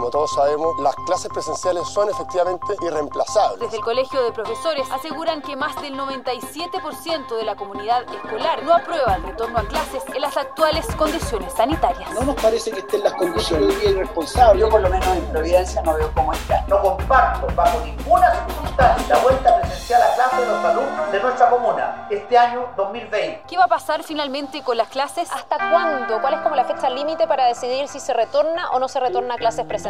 Como todos sabemos, las clases presenciales son efectivamente irreemplazables. Desde el Colegio de Profesores aseguran que más del 97% de la comunidad escolar no aprueba el retorno a clases en las actuales condiciones sanitarias. No nos parece que estén las condiciones irresponsables. Yo por lo menos en Providencia no veo cómo está. No comparto bajo ninguna circunstancia la vuelta presencial a clase de los alumnos de nuestra comuna este año 2020. ¿Qué va a pasar finalmente con las clases? ¿Hasta cuándo? ¿Cuál es como la fecha límite para decidir si se retorna o no se retorna a clases presenciales?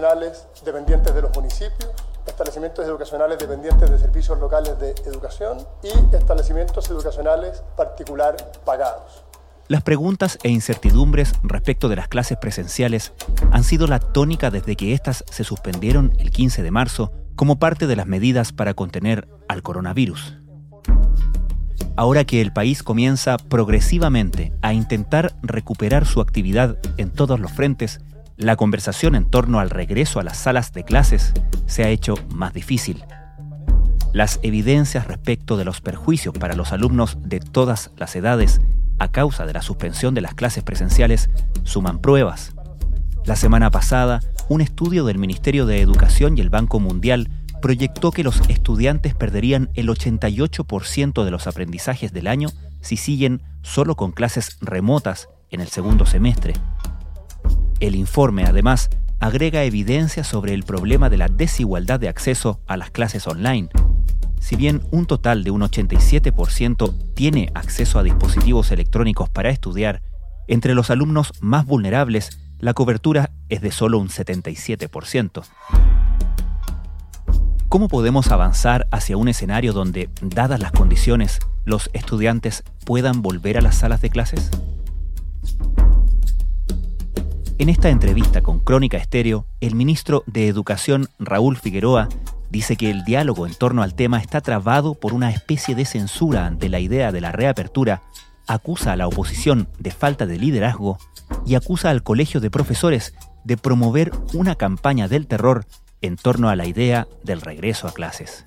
Educacionales dependientes de los municipios, establecimientos educacionales dependientes de servicios locales de educación y establecimientos educacionales particular pagados. Las preguntas e incertidumbres respecto de las clases presenciales han sido la tónica desde que éstas se suspendieron el 15 de marzo como parte de las medidas para contener al coronavirus. Ahora que el país comienza progresivamente a intentar recuperar su actividad en todos los frentes, la conversación en torno al regreso a las salas de clases se ha hecho más difícil. Las evidencias respecto de los perjuicios para los alumnos de todas las edades a causa de la suspensión de las clases presenciales suman pruebas. La semana pasada, un estudio del Ministerio de Educación y el Banco Mundial proyectó que los estudiantes perderían el 88% de los aprendizajes del año si siguen solo con clases remotas en el segundo semestre. El informe, además, agrega evidencia sobre el problema de la desigualdad de acceso a las clases online. Si bien un total de un 87% tiene acceso a dispositivos electrónicos para estudiar, entre los alumnos más vulnerables la cobertura es de solo un 77%. ¿Cómo podemos avanzar hacia un escenario donde, dadas las condiciones, los estudiantes puedan volver a las salas de clases? En esta entrevista con Crónica Estéreo, el ministro de Educación, Raúl Figueroa, dice que el diálogo en torno al tema está trabado por una especie de censura ante la idea de la reapertura, acusa a la oposición de falta de liderazgo y acusa al Colegio de Profesores de promover una campaña del terror en torno a la idea del regreso a clases.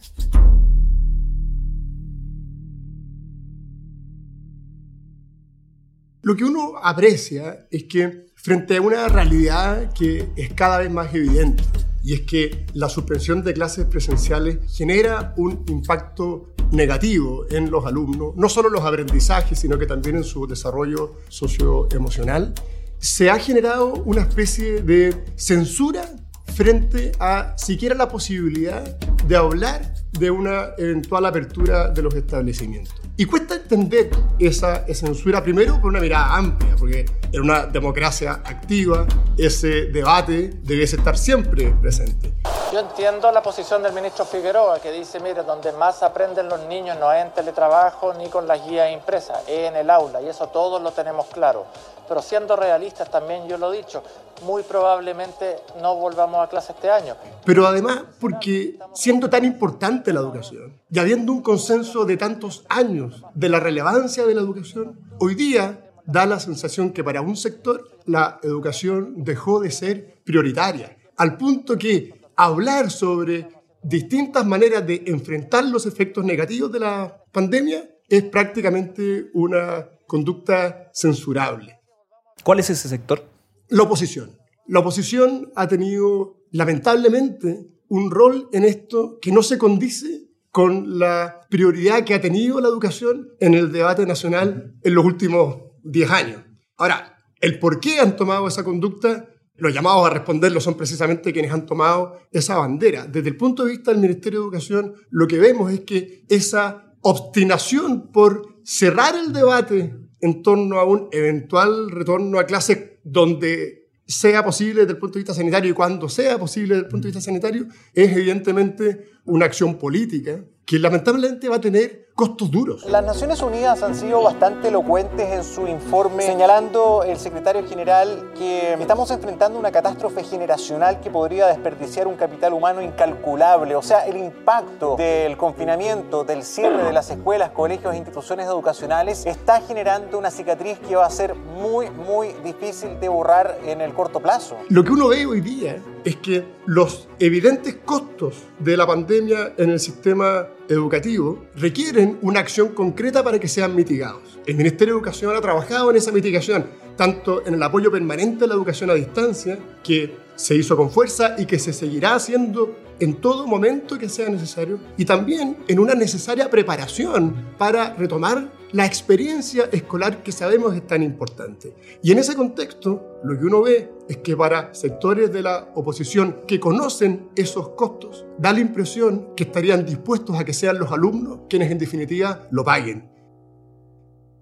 Lo que uno aprecia es que frente a una realidad que es cada vez más evidente, y es que la suspensión de clases presenciales genera un impacto negativo en los alumnos, no solo en los aprendizajes, sino que también en su desarrollo socioemocional, se ha generado una especie de censura frente a siquiera la posibilidad de hablar de una eventual apertura de los establecimientos. Y cuesta entender esa censura primero por una mirada amplia, porque en una democracia activa ese debate debe estar siempre presente. Yo entiendo la posición del ministro Figueroa que dice, mire, donde más aprenden los niños no es en teletrabajo ni con las guías impresas, es en el aula y eso todos lo tenemos claro. Pero siendo realistas también, yo lo he dicho, muy probablemente no volvamos a clase este año. Pero además, porque siendo tan importante la educación y habiendo un consenso de tantos años de la relevancia de la educación, hoy día da la sensación que para un sector la educación dejó de ser prioritaria, al punto que hablar sobre distintas maneras de enfrentar los efectos negativos de la pandemia es prácticamente una conducta censurable. ¿Cuál es ese sector? La oposición. La oposición ha tenido, lamentablemente, un rol en esto que no se condice con la prioridad que ha tenido la educación en el debate nacional en los últimos 10 años. Ahora, el por qué han tomado esa conducta los llamados a responderlo son precisamente quienes han tomado esa bandera. Desde el punto de vista del Ministerio de Educación, lo que vemos es que esa obstinación por cerrar el debate en torno a un eventual retorno a clases donde sea posible desde el punto de vista sanitario y cuando sea posible desde el punto de vista sanitario, es evidentemente una acción política que lamentablemente va a tener costos duros. Las Naciones Unidas han sido bastante elocuentes en su informe, señalando el secretario general que estamos enfrentando una catástrofe generacional que podría desperdiciar un capital humano incalculable. O sea, el impacto del confinamiento, del cierre de las escuelas, colegios e instituciones educacionales está generando una cicatriz que va a ser muy, muy difícil de borrar en el corto plazo. Lo que uno ve hoy día es que los evidentes costos de la pandemia en el sistema educativo requieren una acción concreta para que sean mitigados. El Ministerio de Educación ha trabajado en esa mitigación, tanto en el apoyo permanente a la educación a distancia, que se hizo con fuerza y que se seguirá haciendo en todo momento que sea necesario, y también en una necesaria preparación para retomar la experiencia escolar que sabemos es tan importante. Y en ese contexto, lo que uno ve es que para sectores de la oposición que conocen esos costos, da la impresión que estarían dispuestos a que sean los alumnos quienes en definitiva lo paguen.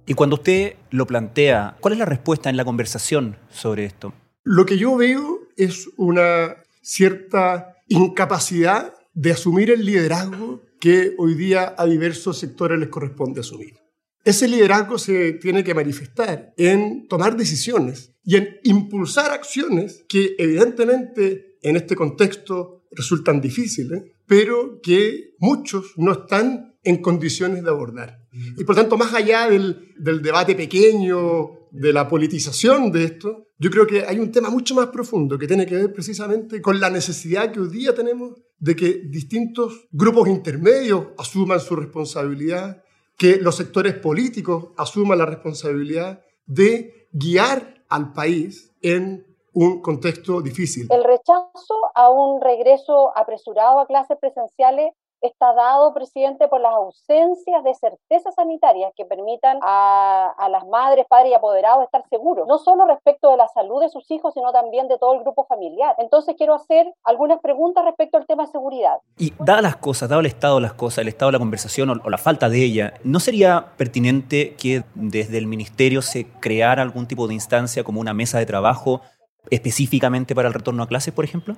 Y cuando usted lo plantea, ¿cuál es la respuesta en la conversación sobre esto? Lo que yo veo es una cierta incapacidad de asumir el liderazgo que hoy día a diversos sectores les corresponde asumir. Ese liderazgo se tiene que manifestar en tomar decisiones y en impulsar acciones que evidentemente en este contexto resultan difíciles, pero que muchos no están en condiciones de abordar. Y por tanto, más allá del, del debate pequeño, de la politización de esto, yo creo que hay un tema mucho más profundo que tiene que ver precisamente con la necesidad que hoy día tenemos de que distintos grupos intermedios asuman su responsabilidad que los sectores políticos asuman la responsabilidad de guiar al país en un contexto difícil. El rechazo a un regreso apresurado a clases presenciales está dado, presidente, por las ausencias de certezas sanitarias que permitan a, las madres, padres y apoderados estar seguros, no solo respecto de la salud de sus hijos, sino también de todo el grupo familiar. Entonces quiero hacer algunas preguntas respecto al tema de seguridad. Y dadas las cosas, dado el estado de las cosas, el estado de la conversación o, o la falta de ella, ¿no sería pertinente que desde el ministerio se creara algún tipo de instancia como una mesa de trabajo específicamente para el retorno a clases, por ejemplo?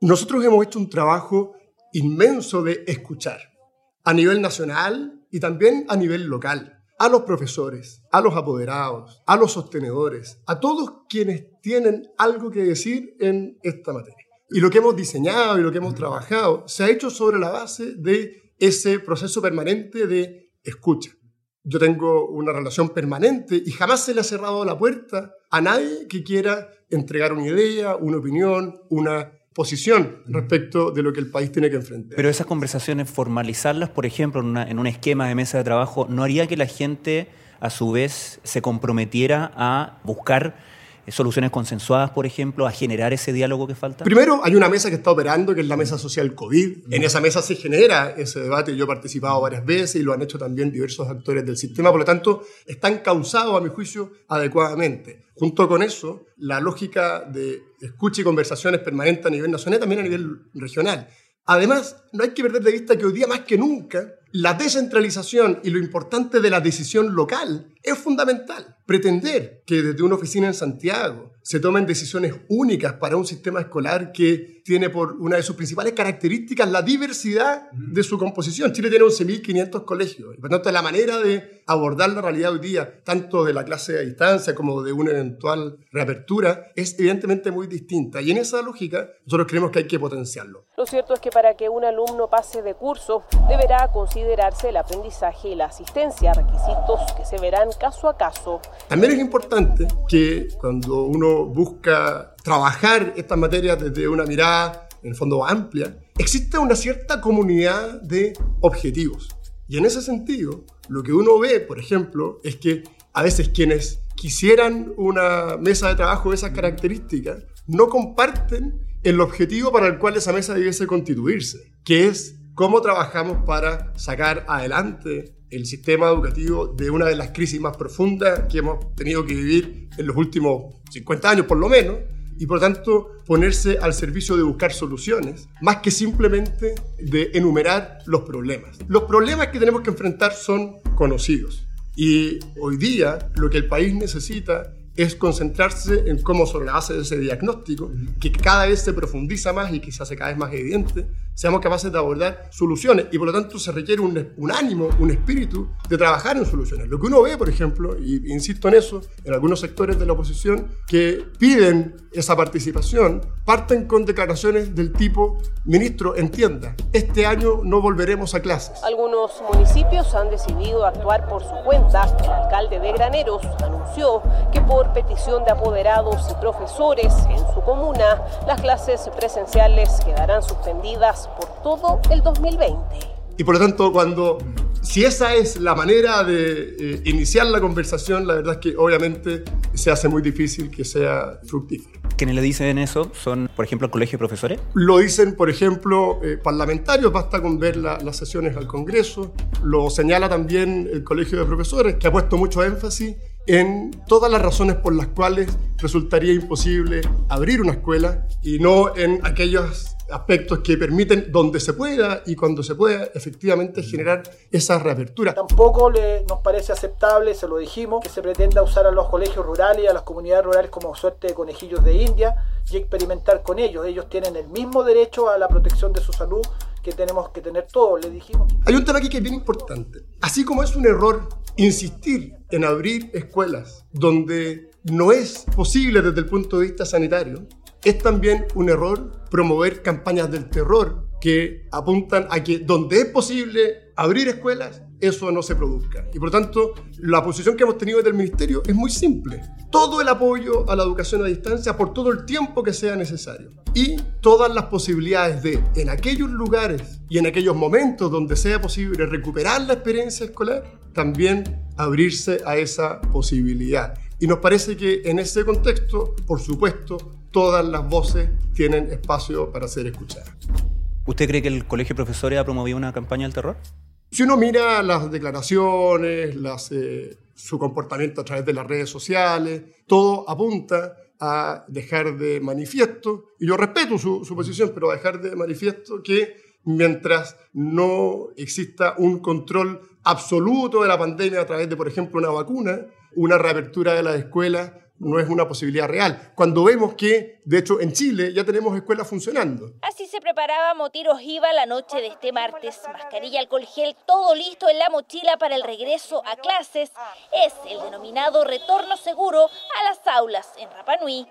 Nosotros hemos hecho un trabajo inmenso de escuchar a nivel nacional y también a nivel local a los profesores, a los apoderados, a los sostenedores, a todos quienes tienen algo que decir en esta materia. Y lo que hemos diseñado y lo que hemos trabajado se ha hecho sobre la base de ese proceso permanente de escucha. Yo tengo una relación permanente y jamás se le ha cerrado la puerta a nadie que quiera entregar una idea, una opinión, una posición respecto de lo que el país tiene que enfrentar. Pero esas conversaciones, formalizarlas, por ejemplo, en, en un esquema de mesa de trabajo, ¿no haría que la gente, a su vez, se comprometiera a buscar soluciones consensuadas, por ejemplo, a generar ese diálogo que falta? Primero, hay una mesa que está operando, que es la mesa social COVID. En esa mesa se genera ese debate. Yo he participado varias veces y lo han hecho también diversos actores del sistema. Por lo tanto, están causados, a mi juicio, adecuadamente. Junto con eso, la lógica de escucha y conversaciones permanentes a nivel nacional, también a nivel regional. Además, no hay que perder de vista que hoy día más que nunca la descentralización y lo importante de la decisión local es fundamental. Pretender que desde una oficina en Santiago se tomen decisiones únicas para un sistema escolar que tiene por una de sus principales características la diversidad de su composición. Chile tiene 11.500 colegios y por tanto la manera de abordar la realidad hoy día, tanto de la clase a distancia como de una eventual reapertura, es evidentemente muy distinta. Y en esa lógica nosotros creemos que hay que potenciarlo. Lo cierto es que para que un alumno pase de curso deberá considerarse el aprendizaje y la asistencia, requisitos que se verán caso a caso. También es importante que cuando uno busca trabajar estas materias desde una mirada, en el fondo, amplia, existe una cierta comunidad de objetivos. Y en ese sentido, lo que uno ve, por ejemplo, es que a veces quienes quisieran una mesa de trabajo de esas características no comparten el objetivo para el cual esa mesa debiese constituirse, que es cómo trabajamos para sacar adelante el sistema educativo de una de las crisis más profundas que hemos tenido que vivir en los últimos 50 años por lo menos, y por tanto ponerse al servicio de buscar soluciones, más que simplemente de enumerar los problemas. Los problemas que tenemos que enfrentar son conocidos y hoy día lo que el país necesita es concentrarse en cómo sobre la base de ese diagnóstico, que cada vez se profundiza más y que se hace cada vez más evidente, seamos capaces de abordar soluciones y por lo tanto se requiere un, un, ánimo, un espíritu de trabajar en soluciones. Lo que uno ve, por ejemplo, y insisto en eso, en algunos sectores de la oposición que piden esa participación, parten con declaraciones del tipo, ministro, entienda, este año no volveremos a clases. Algunos municipios han decidido actuar por su cuenta. El alcalde de Graneros anunció que por petición de apoderados y profesores en su comuna, las clases presenciales quedarán suspendidas por todo el 2020. Y por lo tanto, cuando, si esa es la manera de eh, iniciar la conversación, la verdad es que obviamente se hace muy difícil que sea fructífero. ¿Quiénes le dicen eso son, por ejemplo, el Colegio de Profesores? Lo dicen, por ejemplo, eh, parlamentarios, basta con ver la, las sesiones al Congreso. Lo señala también el Colegio de Profesores, que ha puesto mucho énfasis en todas las razones por las cuales resultaría imposible abrir una escuela y no en aquellos aspectos que permiten, donde se pueda y cuando se pueda, efectivamente generar esa reapertura. Tampoco le, nos parece aceptable, se lo dijimos, que se pretenda usar a los colegios rurales y a las comunidades rurales como suerte de conejillos de India y experimentar con ellos. Ellos tienen el mismo derecho a la protección de su salud que tenemos que tener todos, le dijimos. Hay un tema aquí que es bien importante. Así como es un error insistir en abrir escuelas donde no es posible desde el punto de vista sanitario, es también un error promover campañas del terror que apuntan a que donde es posible abrir escuelas, eso no se produzca. Y por tanto, la posición que hemos tenido desde el Ministerio es muy simple. Todo el apoyo a la educación a distancia por todo el tiempo que sea necesario. Y todas las posibilidades de, en aquellos lugares y en aquellos momentos donde sea posible recuperar la experiencia escolar, también abrirse a esa posibilidad. Y nos parece que en ese contexto, por supuesto, todas las voces tienen espacio para ser escuchadas. ¿Usted cree que el Colegio de Profesores ha promovido una campaña del terror? Si uno mira las declaraciones, las, eh, su comportamiento a través de las redes sociales, todo apunta a dejar de manifiesto, y yo respeto su, su posición, pero a dejar de manifiesto que mientras no exista un control absoluto de la pandemia a través de, por ejemplo, una vacuna, una reapertura de las escuelas no es una posibilidad real. Cuando vemos que, de hecho, en Chile ya tenemos escuelas funcionando. Así se preparaba Motiros IVA la noche de este martes. Mascarilla, alcohol gel, todo listo en la mochila para el regreso a clases. Es el denominado retorno seguro a las aulas en Rapanui.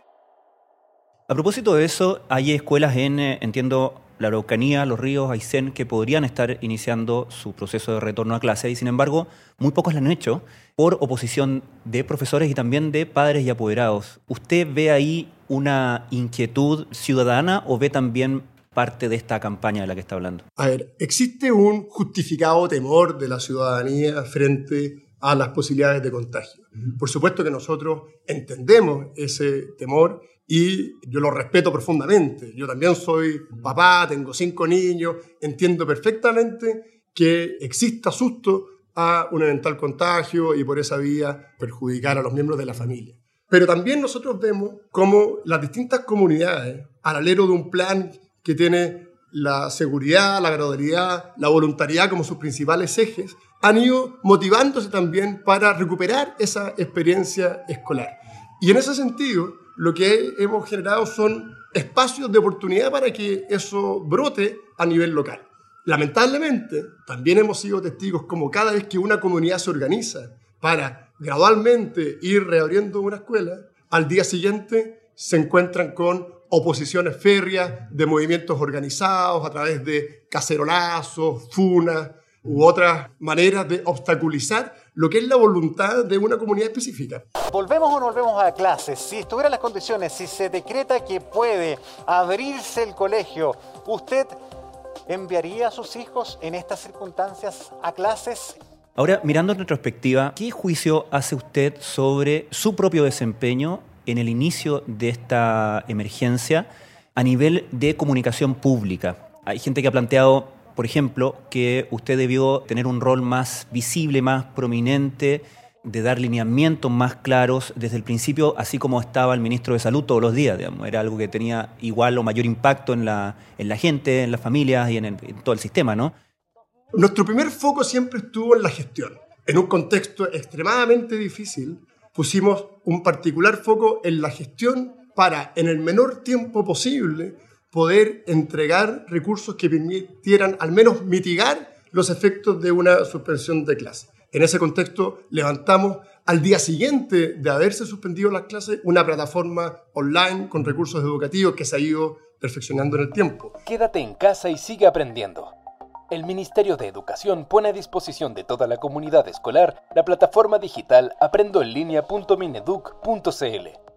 A propósito de eso, hay escuelas en, eh, entiendo, la Araucanía, los ríos, Aysén, que podrían estar iniciando su proceso de retorno a clase y sin embargo muy pocos lo han hecho por oposición de profesores y también de padres y apoderados. ¿Usted ve ahí una inquietud ciudadana o ve también parte de esta campaña de la que está hablando? A ver, existe un justificado temor de la ciudadanía frente a las posibilidades de contagio. Por supuesto que nosotros entendemos ese temor y yo lo respeto profundamente. Yo también soy papá, tengo cinco niños, entiendo perfectamente que exista susto a un eventual contagio y por esa vía perjudicar a los miembros de la familia. Pero también nosotros vemos cómo las distintas comunidades, al alero de un plan que tiene la seguridad, la gradualidad, la voluntariedad como sus principales ejes, han ido motivándose también para recuperar esa experiencia escolar. Y en ese sentido, lo que hemos generado son espacios de oportunidad para que eso brote a nivel local. Lamentablemente, también hemos sido testigos como cada vez que una comunidad se organiza para gradualmente ir reabriendo una escuela, al día siguiente se encuentran con oposiciones férreas de movimientos organizados a través de cacerolazos, funas u otras maneras de obstaculizar lo que es la voluntad de una comunidad específica. ¿Volvemos o no volvemos a clases? Si estuvieran las condiciones, si se decreta que puede abrirse el colegio, ¿usted enviaría a sus hijos en estas circunstancias a clases? Ahora, mirando en retrospectiva, ¿qué juicio hace usted sobre su propio desempeño en el inicio de esta emergencia a nivel de comunicación pública? Hay gente que ha planteado por ejemplo, que usted debió tener un rol más visible, más prominente de dar lineamientos más claros desde el principio, así como estaba el ministro de Salud todos los días. Digamos. Era algo que tenía igual o mayor impacto en la, en la gente, en las familias y en, en todo el sistema, ¿no? Nuestro primer foco siempre estuvo en la gestión. En un contexto extremadamente difícil, pusimos un particular foco en la gestión para, en el menor tiempo posible, poder entregar recursos que permitieran al menos mitigar los efectos de una suspensión de clase. En ese contexto, levantamos al día siguiente de haberse suspendido las clases una plataforma online con recursos educativos que se ha ido perfeccionando en el tiempo. Quédate en casa y sigue aprendiendo. El Ministerio de Educación pone a disposición de toda la comunidad escolar la plataforma digital aprendoenlinea.mineduc.cl.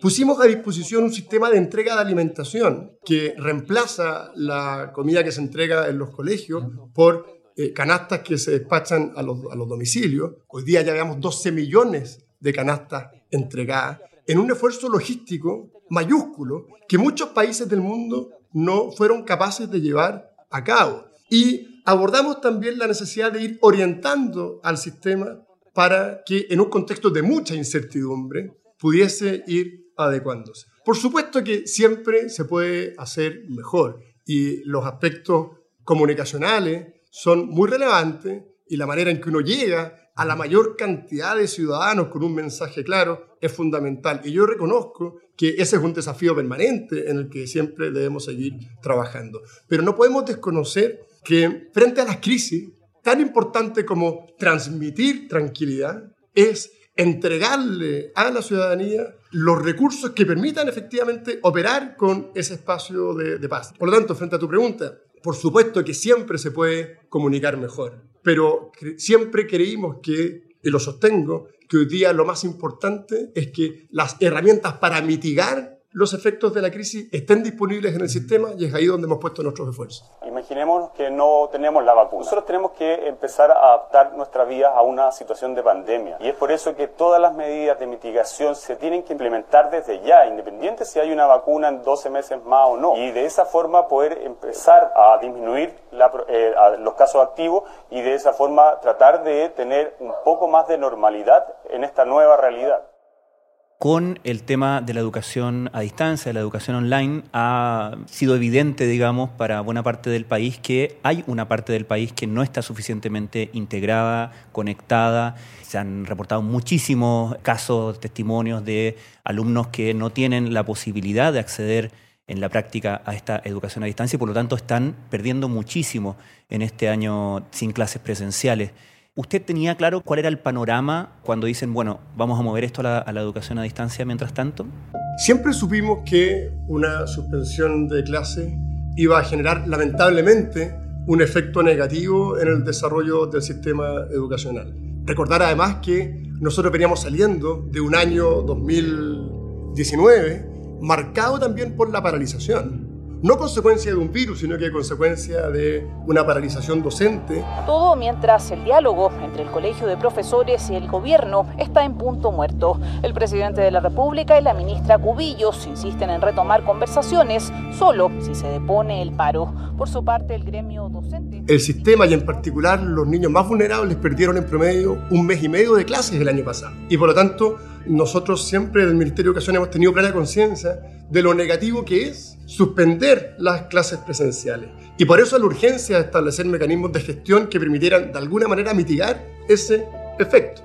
Pusimos a disposición un sistema de entrega de alimentación que reemplaza la comida que se entrega en los colegios por eh, canastas que se despachan a los, a los domicilios. Hoy día ya llevamos 12 millones de canastas entregadas en un esfuerzo logístico mayúsculo que muchos países del mundo no fueron capaces de llevar a cabo. Y abordamos también la necesidad de ir orientando al sistema para que en un contexto de mucha incertidumbre pudiese ir adecuándose. Por supuesto que siempre se puede hacer mejor y los aspectos comunicacionales son muy relevantes y la manera en que uno llega a la mayor cantidad de ciudadanos con un mensaje claro es fundamental. Y yo reconozco que ese es un desafío permanente en el que siempre debemos seguir trabajando. Pero no podemos desconocer que frente a las crisis, tan importante como transmitir tranquilidad es entregarle a la ciudadanía los recursos que permitan efectivamente operar con ese espacio de, de, paz. Por lo tanto, frente a tu pregunta, por supuesto que siempre se puede comunicar mejor, pero siempre creímos que, y lo sostengo, que hoy día lo más importante es que las herramientas para mitigar los efectos de la crisis estén disponibles en el sistema y es ahí donde hemos puesto nuestros esfuerzos. Imaginemos que no tenemos la vacuna. Nosotros tenemos que empezar a adaptar nuestra vida a una situación de pandemia y es por eso que todas las medidas de mitigación se tienen que implementar desde ya, independiente si hay una vacuna en 12 meses más o no. Y de esa forma poder empezar a disminuir la, eh, a los casos activos y de esa forma tratar de tener un poco más de normalidad en esta nueva realidad con el tema de la educación a distancia, de la educación online, ha sido evidente, digamos, para buena parte del país que hay una parte del país que no está suficientemente integrada, conectada. Se han reportado muchísimos casos, testimonios de alumnos que no tienen la posibilidad de acceder en la práctica a esta educación a distancia y por lo tanto están perdiendo muchísimo en este año sin clases presenciales. ¿Usted tenía claro cuál era el panorama cuando dicen, bueno, vamos a mover esto a la, a la, educación a distancia mientras tanto? Siempre supimos que una suspensión de clase iba a generar, lamentablemente, un efecto negativo en el desarrollo del sistema educacional. Recordar además que nosotros veníamos saliendo de un año 2019 marcado también por la paralización no consecuencia de un virus, sino que consecuencia de una paralización docente. Todo mientras el diálogo entre el Colegio de Profesores y el gobierno está en punto muerto. El presidente de la República y la ministra Cubillos insisten en retomar conversaciones solo si se depone el paro. Por su parte, el gremio docente... El sistema y en particular los niños más vulnerables perdieron en promedio un mes y medio de clases el año pasado. Y por lo tanto, nosotros siempre del Ministerio de Educación hemos tenido plena conciencia de lo negativo que es suspender las clases presenciales. Y por eso la urgencia de establecer mecanismos de gestión que permitieran de alguna manera mitigar ese efecto.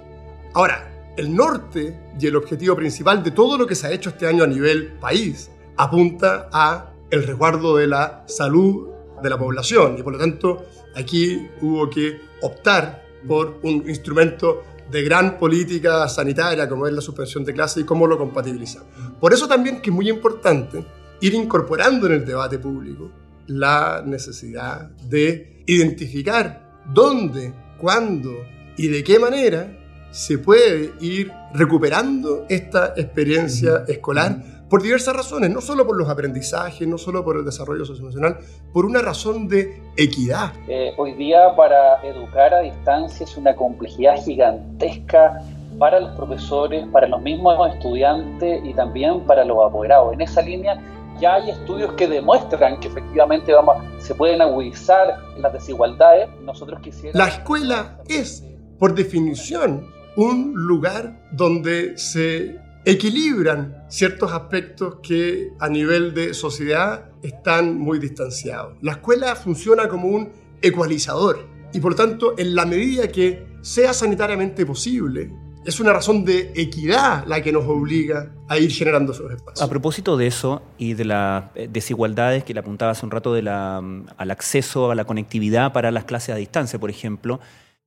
Ahora, el norte y el objetivo principal de todo lo que se ha hecho este año a nivel país apunta a el resguardo de la salud de la población y por lo tanto aquí hubo que optar por un instrumento de gran política sanitaria como es la suspensión de clases y cómo lo compatibilizamos. Por eso también que es muy importante ir incorporando en el debate público la necesidad de identificar dónde, cuándo y de qué manera se puede ir recuperando esta experiencia escolar por diversas razones, no solo por los aprendizajes, no solo por el desarrollo socioemocional, por una razón de equidad. Eh, hoy día para educar a distancia es una complejidad gigantesca para los profesores, para los mismos estudiantes y también para los apoderados. En esa línea ya hay estudios que demuestran que efectivamente vamos, se pueden agudizar las desigualdades. Nosotros quisiéramos... La escuela es, por definición, un lugar donde se equilibran ciertos aspectos que a nivel de sociedad están muy distanciados. La escuela funciona como un ecualizador y por tanto en la medida que sea sanitariamente posible, es una razón de equidad la que nos obliga a ir generando esos espacios. A propósito de eso y de las eh, desigualdades que le apuntaba hace un rato mm, al acceso a la conectividad para las clases a distancia, por ejemplo,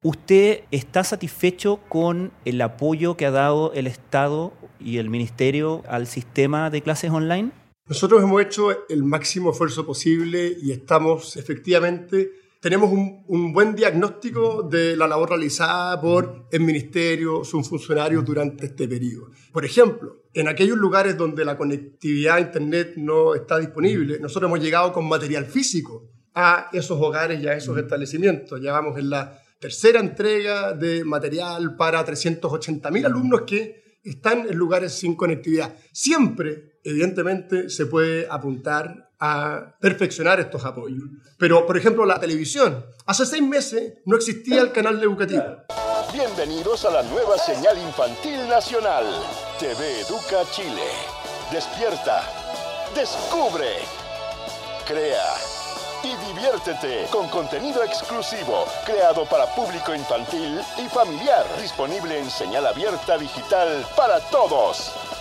¿usted está satisfecho con el apoyo que ha dado el Estado y el Ministerio al sistema de clases online? Nosotros hemos hecho el máximo esfuerzo posible y estamos efectivamente tenemos un, buen diagnóstico de la labor realizada por el ministerio, sus funcionarios durante este periodo. Por ejemplo, en aquellos lugares donde la conectividad a Internet no está disponible, nosotros hemos llegado con material físico a esos hogares y a esos establecimientos. Ya vamos en la tercera entrega de material para 380.000 alumnos que están en lugares sin conectividad. Siempre, evidentemente, se puede apuntar a perfeccionar estos apoyos. Pero, por ejemplo, la televisión. Hace seis meses no existía el canal educativo. Bienvenidos a la nueva señal infantil nacional. TV Educa Chile. Despierta. Descubre. Crea. Y diviértete con contenido exclusivo, creado para público infantil y familiar, disponible en señal abierta digital para todos.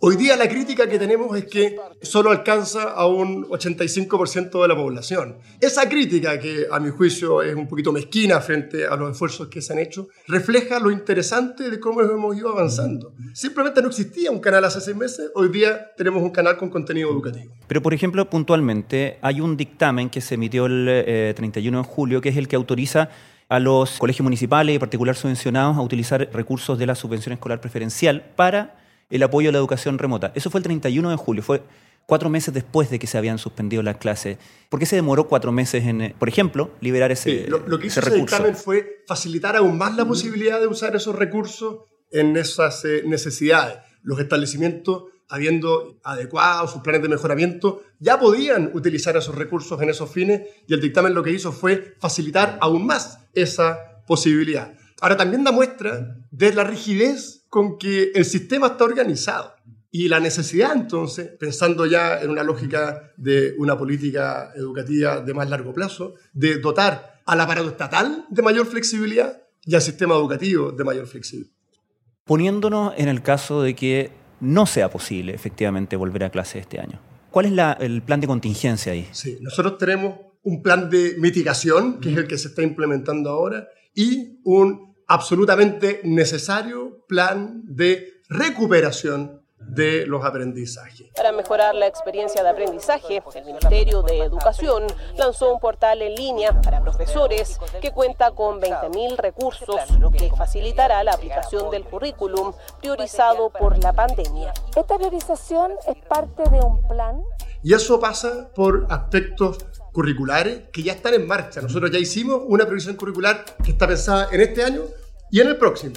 Hoy día la crítica que tenemos es que solo alcanza a un 85% de la población. Esa crítica, que a mi juicio es un poquito mezquina frente a los esfuerzos que se han hecho, refleja lo interesante de cómo hemos ido avanzando. Simplemente no existía un canal hace seis meses, hoy día tenemos un canal con contenido educativo. Pero, por ejemplo, puntualmente, hay un dictamen que se emitió el 31 eh, de julio, que es el que autoriza a los colegios municipales y particular subvencionados a utilizar recursos de la subvención escolar preferencial para el apoyo a la educación remota. Eso fue el 31 de julio, fue cuatro meses después de que se habían suspendido las clases. ¿Por qué se demoró cuatro meses en, eh, por ejemplo, liberar ese, sí, lo, que hizo ese dictamen fue facilitar aún más la posibilidad de usar esos recursos en esas eh, necesidades. Los establecimientos, habiendo adecuado sus planes de mejoramiento, ya podían utilizar esos recursos en esos fines y el dictamen lo que hizo fue facilitar aún más esa posibilidad. Ahora también da muestra de la rigidez con que el sistema está organizado. Y la necesidad entonces, pensando ya en una lógica de una política educativa de más largo plazo, de dotar al aparato estatal de mayor flexibilidad y al sistema educativo de mayor flexibilidad. Poniéndonos en el caso de que no sea posible efectivamente volver a clase este año, ¿cuál es el plan de contingencia ahí? Sí, nosotros tenemos un plan de mitigación, que es el que se está implementando ahora, y un absolutamente necesario plan de recuperación de los aprendizajes. Para mejorar la experiencia de aprendizaje, el Ministerio de Educación lanzó un portal en línea para profesores que cuenta con 20.000 recursos, lo que facilitará la aplicación del currículum priorizado por la pandemia. Esta priorización es parte de un plan. Y eso pasa por aspectos curriculares que ya están en marcha. Nosotros ya hicimos una previsión curricular que está pensada en este año y en el próximo,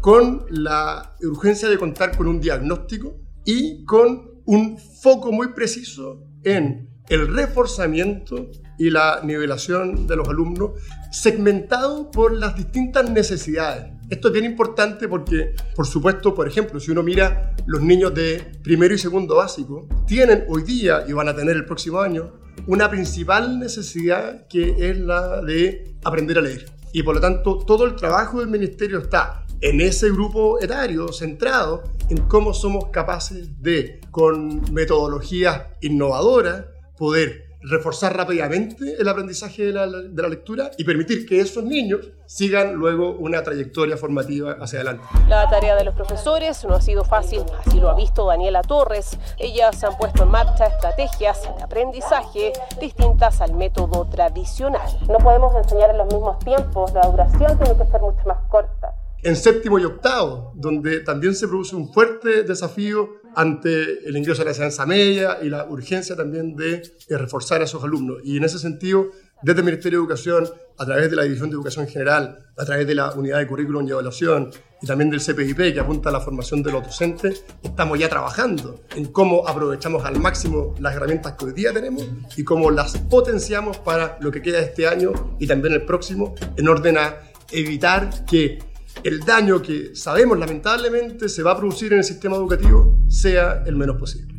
con la urgencia de contar con un diagnóstico y con un foco muy preciso en el reforzamiento y la nivelación de los alumnos, segmentado por las distintas necesidades. Esto es bien importante porque, por supuesto, por ejemplo, si uno mira los niños de primero y segundo básico, tienen hoy día y van a tener el próximo año una principal necesidad que es la de aprender a leer. Y por lo tanto, todo el trabajo del ministerio está en ese grupo etario centrado en cómo somos capaces de, con metodologías innovadoras, poder reforzar rápidamente el aprendizaje de la, de la, lectura y permitir que esos niños sigan luego una trayectoria formativa hacia adelante. La tarea de los profesores no ha sido fácil, así lo ha visto Daniela Torres. Ellas han puesto en marcha estrategias de aprendizaje distintas al método tradicional. No podemos enseñar en los mismos tiempos, la duración tiene que ser mucho más corta en séptimo y octavo, donde también se produce un fuerte desafío ante el ingreso a la enseñanza media y la urgencia también de, reforzar a esos alumnos. Y en ese sentido, desde el Ministerio de Educación, a través de la División de Educación General, a través de la Unidad de Currículum y Evaluación y también del CPIP, que apunta a la formación de los docentes, estamos ya trabajando en cómo aprovechamos al máximo las herramientas que hoy día tenemos y cómo las potenciamos para lo que queda este año y también el próximo, en orden a evitar que el daño que sabemos lamentablemente se va a producir en el sistema educativo sea el menos posible.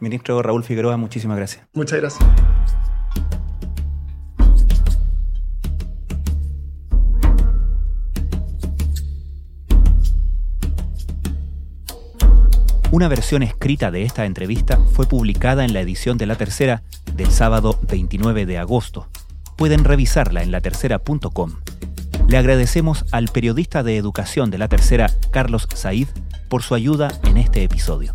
Ministro Raúl Figueroa, muchísimas gracias. Muchas gracias. Una versión escrita de esta entrevista fue publicada en la edición de La Tercera del sábado 29 de agosto. Pueden revisarla en latercera.com. Le agradecemos al periodista de educación de La Tercera, Carlos Said, por su ayuda en este episodio.